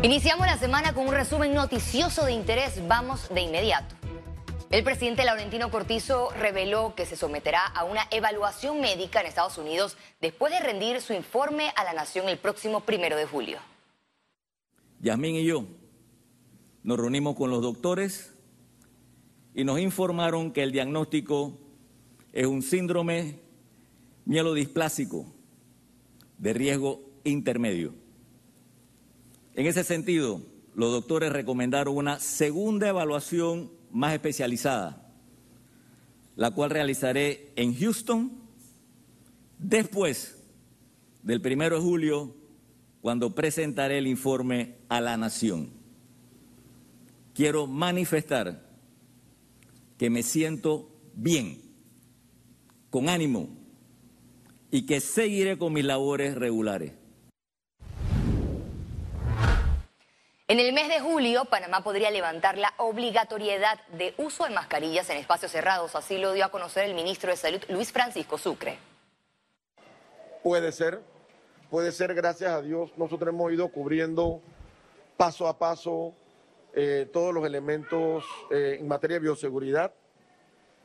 Iniciamos la semana con un resumen noticioso de interés. Vamos de inmediato. El presidente Laurentino Cortizo reveló que se someterá a una evaluación médica en Estados Unidos después de rendir su informe a la nación el próximo primero de julio. Yasmín y yo nos reunimos con los doctores y nos informaron que el diagnóstico es un síndrome mielodisplásico de riesgo intermedio. En ese sentido, los doctores recomendaron una segunda evaluación más especializada, la cual realizaré en Houston después del primero de julio, cuando presentaré el informe a la nación. Quiero manifestar que me siento bien, con ánimo y que seguiré con mis labores regulares. En el mes de julio, Panamá podría levantar la obligatoriedad de uso de mascarillas en espacios cerrados. Así lo dio a conocer el ministro de Salud, Luis Francisco Sucre. Puede ser, puede ser, gracias a Dios. Nosotros hemos ido cubriendo paso a paso eh, todos los elementos eh, en materia de bioseguridad.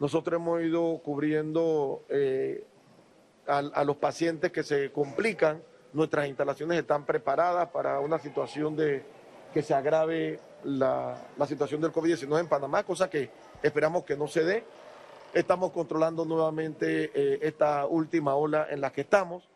Nosotros hemos ido cubriendo eh, a los pacientes que se complican. Nuestras instalaciones están preparadas para una situación de que se agrave la, situación del COVID-19 en Panamá, cosa que esperamos que no se dé. Estamos controlando nuevamente eh, esta última ola en la que estamos.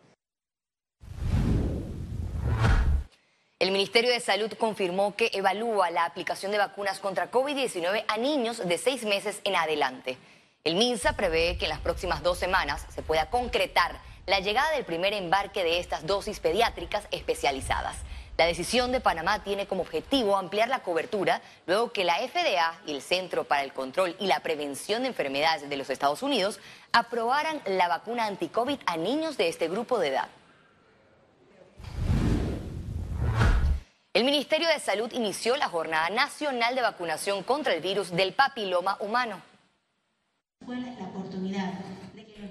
El Ministerio de Salud confirmó que evalúa la aplicación de vacunas contra COVID-19 a niños de seis meses en adelante. El MINSA prevé que en las próximas dos semanas se pueda concretar la llegada del primer embarque de estas dosis pediátricas especializadas. La decisión de Panamá tiene como objetivo ampliar la cobertura luego que la FDA y el Centro para el Control y la Prevención de Enfermedades de los Estados Unidos aprobaran la vacuna anti-COVID a niños de este grupo de edad. El Ministerio de Salud inició la Jornada Nacional de Vacunación contra el virus del papiloma humano. la oportunidad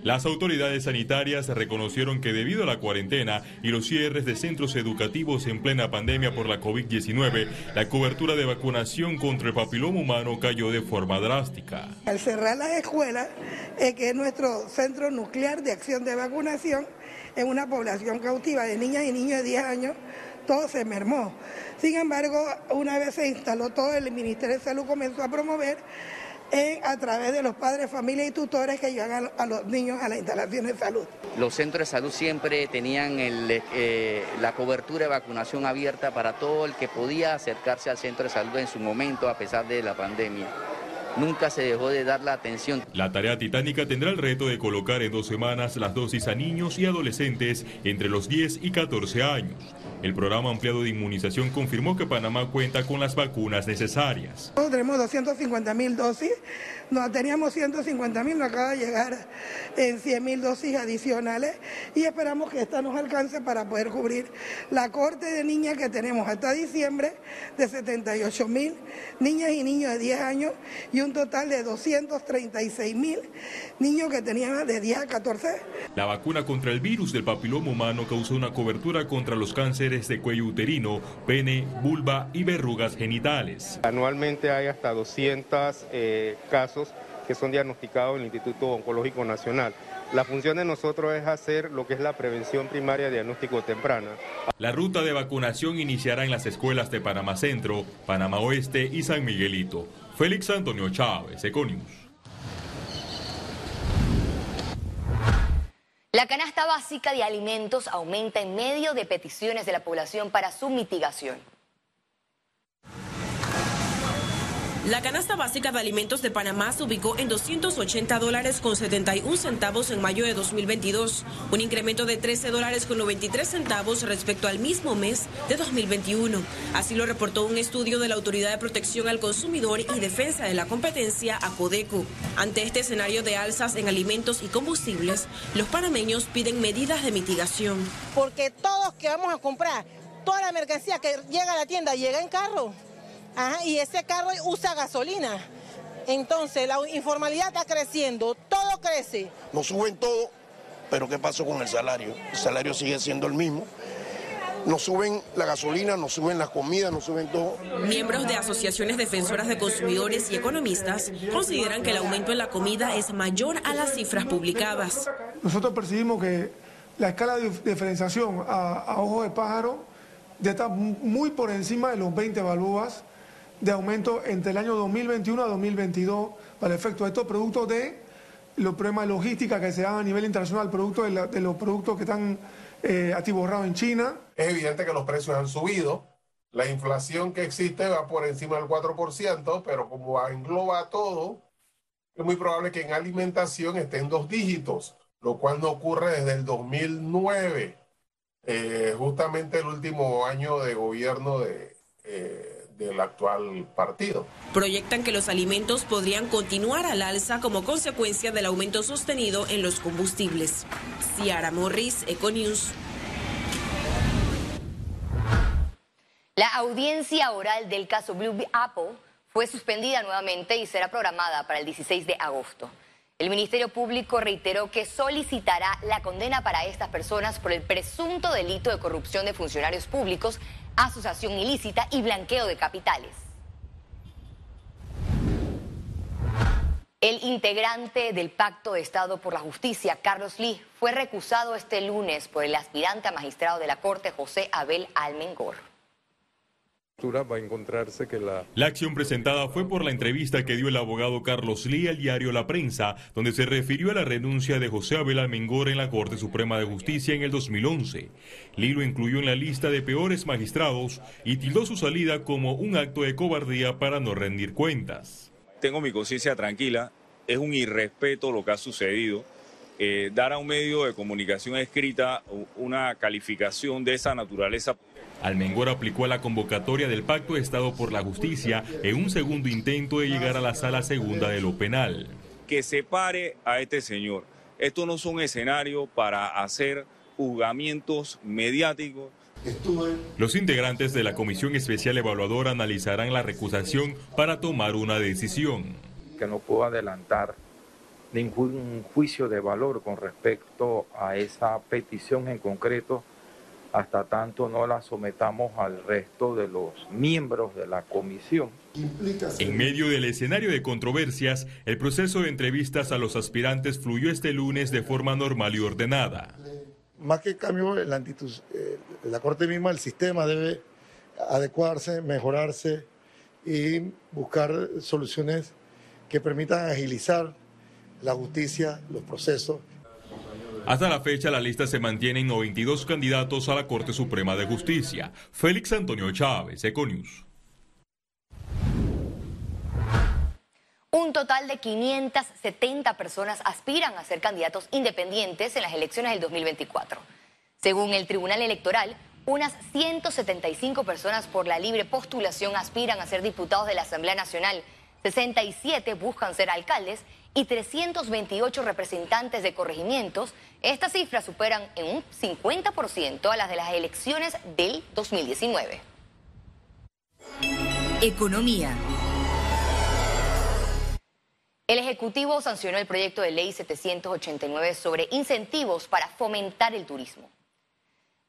las autoridades sanitarias reconocieron que debido a la cuarentena y los cierres de centros educativos en plena pandemia por la COVID-19, la cobertura de vacunación contra el papiloma humano cayó de forma drástica. Al cerrar las escuelas, que es nuestro centro nuclear de acción de vacunación, en una población cautiva de niñas y niños de 10 años, todo se mermó. Sin embargo, una vez se instaló todo, el Ministerio de Salud comenzó a promover a través de los padres, familias y tutores que llevan a, los niños a la instalación de salud. Los centros de salud siempre tenían eh, la cobertura de vacunación abierta para todo el que podía acercarse al centro de salud en su momento a pesar de la pandemia nunca se dejó de dar la atención. La tarea titánica tendrá el reto de colocar en dos semanas las dosis a niños y adolescentes entre los 10 y 14 años. El programa ampliado de inmunización confirmó que Panamá cuenta con las vacunas necesarias. tenemos 250 mil dosis, no, teníamos 150 mil, nos acaba de llegar en 100 mil dosis adicionales y esperamos que esta nos alcance para poder cubrir la corte de niñas que tenemos hasta diciembre de 78 mil niñas y niños de 10 años y un total de 236 mil niños que tenían de 10 a 14. La vacuna contra el virus del papiloma humano causó una cobertura contra los cánceres de cuello uterino, pene, vulva y verrugas genitales. Anualmente hay hasta 200 eh, casos que son diagnosticados en el Instituto Oncológico Nacional. La función de nosotros es hacer lo que es la prevención primaria diagnóstico temprana. La ruta de vacunación iniciará en las escuelas de Panamá Centro, Panamá Oeste y San Miguelito. Félix Antonio Chávez, Econius. La canasta básica de alimentos aumenta en medio de peticiones de la población para su mitigación. La canasta básica de alimentos de Panamá se ubicó en 280 dólares con 71 centavos en mayo de 2022, un incremento de 13 dólares con 93 centavos respecto al mismo mes de 2021. Así lo reportó un estudio de la Autoridad de Protección al Consumidor y Defensa de la Competencia, ACODECO. Ante este escenario de alzas en alimentos y combustibles, los panameños piden medidas de mitigación. Porque todos que vamos a comprar, toda la mercancía que llega a la tienda llega en carro y ese carro usa gasolina. Entonces la informalidad está creciendo, todo crece. Nos suben todo, pero ¿qué pasó con el salario? El salario sigue siendo el mismo. nos suben la gasolina, nos suben las comidas, nos suben todo. Miembros de asociaciones defensoras de consumidores y economistas consideran que el aumento en la comida es mayor a las cifras publicadas. Nosotros percibimos que la escala de diferenciación a, ojo de pájaro ya está muy por encima de los 20 balúas de aumento entre el año 2021 a 2022 para el efecto de estos productos de los problemas de logística que se dan a nivel internacional, producto de, los productos que están eh, atiborrados en China. Es evidente que los precios han subido. La inflación que existe va por encima del 4%, pero como engloba todo, es muy probable que en alimentación esté en dos dígitos, lo cual no ocurre desde el 2009, eh, justamente el último año de gobierno de, eh, del actual partido. Proyectan que los alimentos podrían continuar al alza como consecuencia del aumento sostenido en los combustibles. Ciara Morris, Econews. La audiencia oral del caso Blue Apple fue suspendida nuevamente y será programada para el 16 de agosto. El Ministerio Público reiteró que solicitará la condena para estas personas por el presunto delito de corrupción de funcionarios públicos asociación ilícita y blanqueo de capitales. El integrante del Pacto de Estado por la Justicia, Carlos Lee, fue recusado este lunes por el aspirante a magistrado de la Corte, José Abel Almengor va a encontrarse que la... La acción presentada fue por la entrevista que dio el abogado Carlos Lee al diario La Prensa, donde se refirió a la renuncia de José Abel Almengor en la Corte Suprema de Justicia en el 2011. Lee lo incluyó en la lista de peores magistrados y tildó su salida como un acto de cobardía para no rendir cuentas. Tengo mi conciencia tranquila, es un irrespeto lo que ha sucedido. Eh, dar a un medio de comunicación escrita una calificación de esa naturaleza Almengor aplicó a la convocatoria del Pacto de Estado por la Justicia en un segundo intento de llegar a la sala segunda de lo penal. Que separe a este señor. Esto no es un escenario para hacer juzgamientos mediáticos. Los integrantes de la Comisión Especial Evaluadora analizarán la recusación para tomar una decisión. Que no puedo adelantar ningún juicio de valor con respecto a esa petición en concreto hasta tanto no la sometamos al resto de los miembros de la comisión. En medio del escenario de controversias, el proceso de entrevistas a los aspirantes fluyó este lunes de forma normal y ordenada. Más que cambio la, eh, la Corte misma, el sistema debe adecuarse, mejorarse y buscar soluciones que permitan agilizar la justicia, los procesos hasta la fecha, la lista se mantiene en 92 candidatos a la Corte Suprema de Justicia. Félix Antonio Chávez, Econius. Un total de 570 personas aspiran a ser candidatos independientes en las elecciones del 2024. Según el Tribunal Electoral, unas 175 personas por la libre postulación aspiran a ser diputados de la Asamblea Nacional, 67 buscan ser alcaldes y 328 representantes de corregimientos. Estas cifras superan en un 50% a las de las elecciones del 2019. Economía. El Ejecutivo sancionó el proyecto de ley 789 sobre incentivos para fomentar el turismo.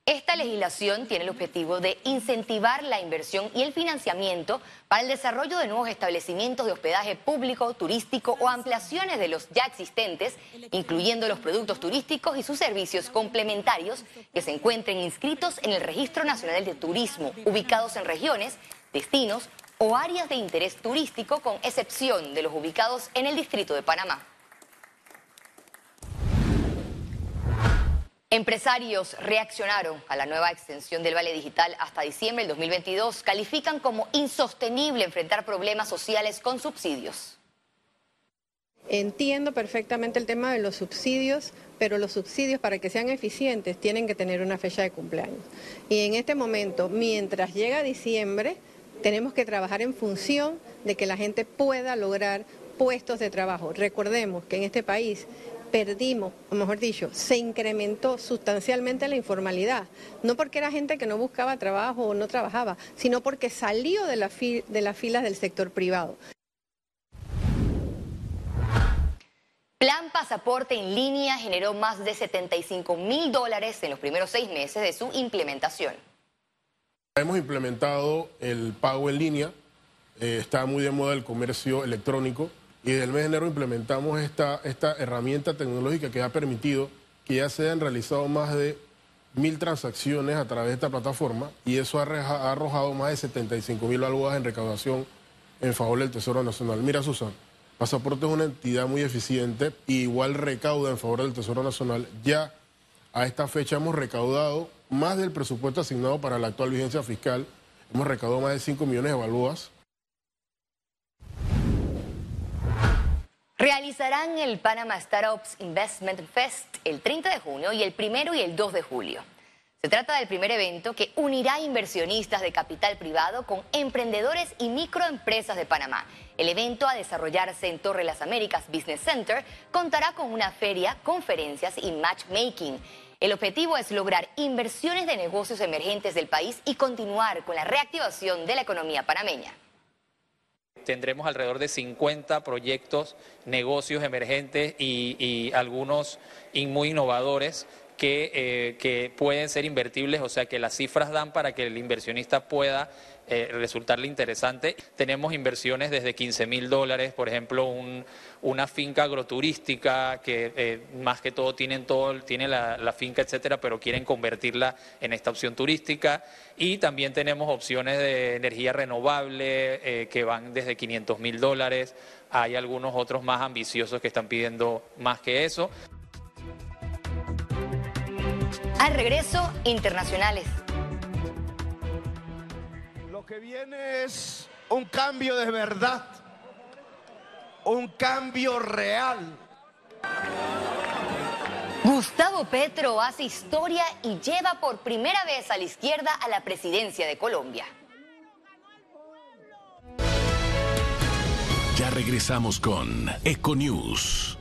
Esta legislación tiene el objetivo de incentivar la inversión y el financiamiento para el desarrollo de nuevos establecimientos de hospedaje público, turístico o ampliaciones de los ya existentes, incluyendo los productos turísticos y sus servicios complementarios que se encuentren inscritos en el Registro Nacional de Turismo, ubicados en regiones, destinos o áreas de interés turístico, con excepción de los ubicados en el Distrito de Panamá. Empresarios reaccionaron a la nueva extensión del Vale Digital hasta diciembre del 2022. Califican como insostenible enfrentar problemas sociales con subsidios. Entiendo perfectamente el tema de los subsidios, pero los subsidios para que sean eficientes tienen que tener una fecha de cumpleaños. Y en este momento, mientras llega diciembre, tenemos que trabajar en función de que la gente pueda lograr puestos de trabajo. Recordemos que en este país perdimos, o mejor dicho, se incrementó sustancialmente la informalidad. No porque era gente que no buscaba trabajo o no trabajaba, sino porque salió de, la de las filas del sector privado. Plan Pasaporte en línea generó más de 75 mil dólares en los primeros seis meses de su implementación. Hemos implementado el pago en línea, eh, está muy de moda el comercio electrónico y desde el mes de enero implementamos esta, esta herramienta tecnológica que ha permitido que ya se hayan realizado más de mil transacciones a través de esta plataforma y eso ha, ha arrojado más de 75 mil balboas en recaudación en favor del Tesoro Nacional. Mira, Susan, Pasaporte es una entidad muy eficiente y igual recauda en favor del Tesoro Nacional. Ya a esta fecha hemos recaudado más del presupuesto asignado para la actual vigencia fiscal. Hemos recaudado más de 5 millones de balboas. Realizarán el Panama Startups Investment Fest el 30 de junio y el 1 y el 2 de julio. Se trata del primer evento que unirá inversionistas de capital privado con emprendedores y microempresas de Panamá. El evento a desarrollarse en Torre Las Américas Business Center contará con una feria, conferencias y matchmaking. El objetivo es lograr inversiones de negocios emergentes del país y continuar con la reactivación de la economía panameña. Tendremos alrededor de 50 proyectos, negocios emergentes y, algunos muy innovadores eh, que, pueden ser invertibles, o sea que las cifras dan para que el inversionista pueda eh, resultarle interesante. Tenemos inversiones desde 15 mil dólares, por ejemplo, un, una finca agroturística que eh, más que todo tienen todo, tiene la, la, finca, etcétera, pero quieren convertirla en esta opción turística. Y también tenemos opciones de energía renovable que van desde 500 mil dólares. Hay algunos otros más ambiciosos que están pidiendo más que eso. Al regreso, internacionales. Lo que viene es un cambio de verdad, un cambio real. Gustavo Petro hace historia y lleva por primera vez a la izquierda a la presidencia de Colombia. Ya regresamos con Econews.